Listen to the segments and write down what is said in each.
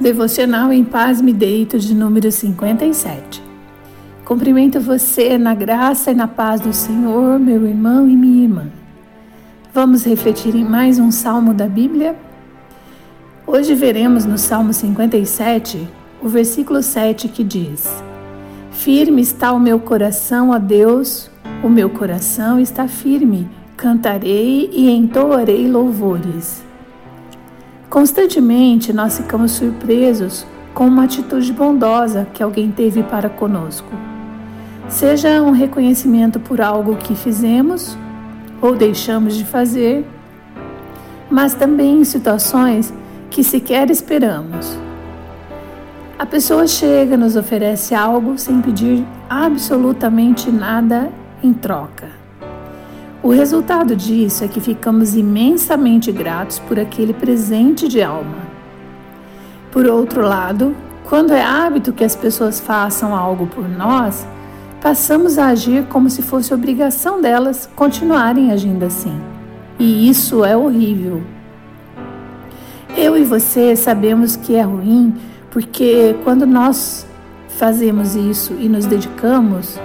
Devocional em Paz Me Deito de número 57. Cumprimento você na graça e na paz do Senhor, meu irmão e minha irmã. Vamos refletir em mais um salmo da Bíblia? Hoje veremos no Salmo 57 o versículo 7 que diz: Firme está o meu coração a Deus, o meu coração está firme, cantarei e entoarei louvores. Constantemente nós ficamos surpresos com uma atitude bondosa que alguém teve para conosco. Seja um reconhecimento por algo que fizemos ou deixamos de fazer, mas também em situações que sequer esperamos. A pessoa chega, nos oferece algo sem pedir absolutamente nada em troca. O resultado disso é que ficamos imensamente gratos por aquele presente de alma. Por outro lado, quando é hábito que as pessoas façam algo por nós, passamos a agir como se fosse obrigação delas continuarem agindo assim. E isso é horrível. Eu e você sabemos que é ruim porque quando nós fazemos isso e nos dedicamos,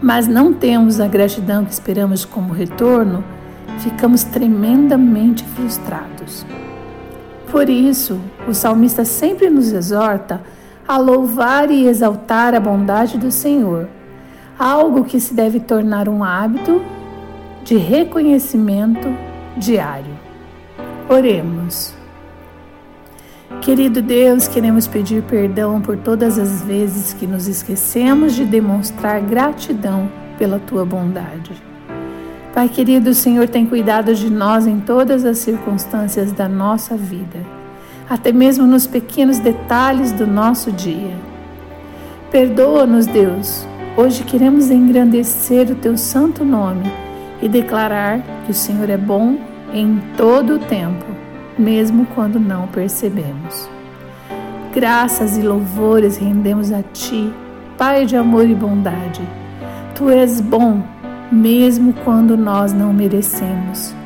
mas não temos a gratidão que esperamos como retorno, ficamos tremendamente frustrados. Por isso, o salmista sempre nos exorta a louvar e exaltar a bondade do Senhor, algo que se deve tornar um hábito de reconhecimento diário. Oremos. Querido Deus, queremos pedir perdão por todas as vezes que nos esquecemos de demonstrar gratidão pela tua bondade. Pai querido, o Senhor tem cuidado de nós em todas as circunstâncias da nossa vida, até mesmo nos pequenos detalhes do nosso dia. Perdoa-nos, Deus. Hoje queremos engrandecer o teu santo nome e declarar que o Senhor é bom em todo o tempo mesmo quando não percebemos. Graças e louvores rendemos a Ti, Pai de amor e bondade. Tu és bom, mesmo quando nós não merecemos.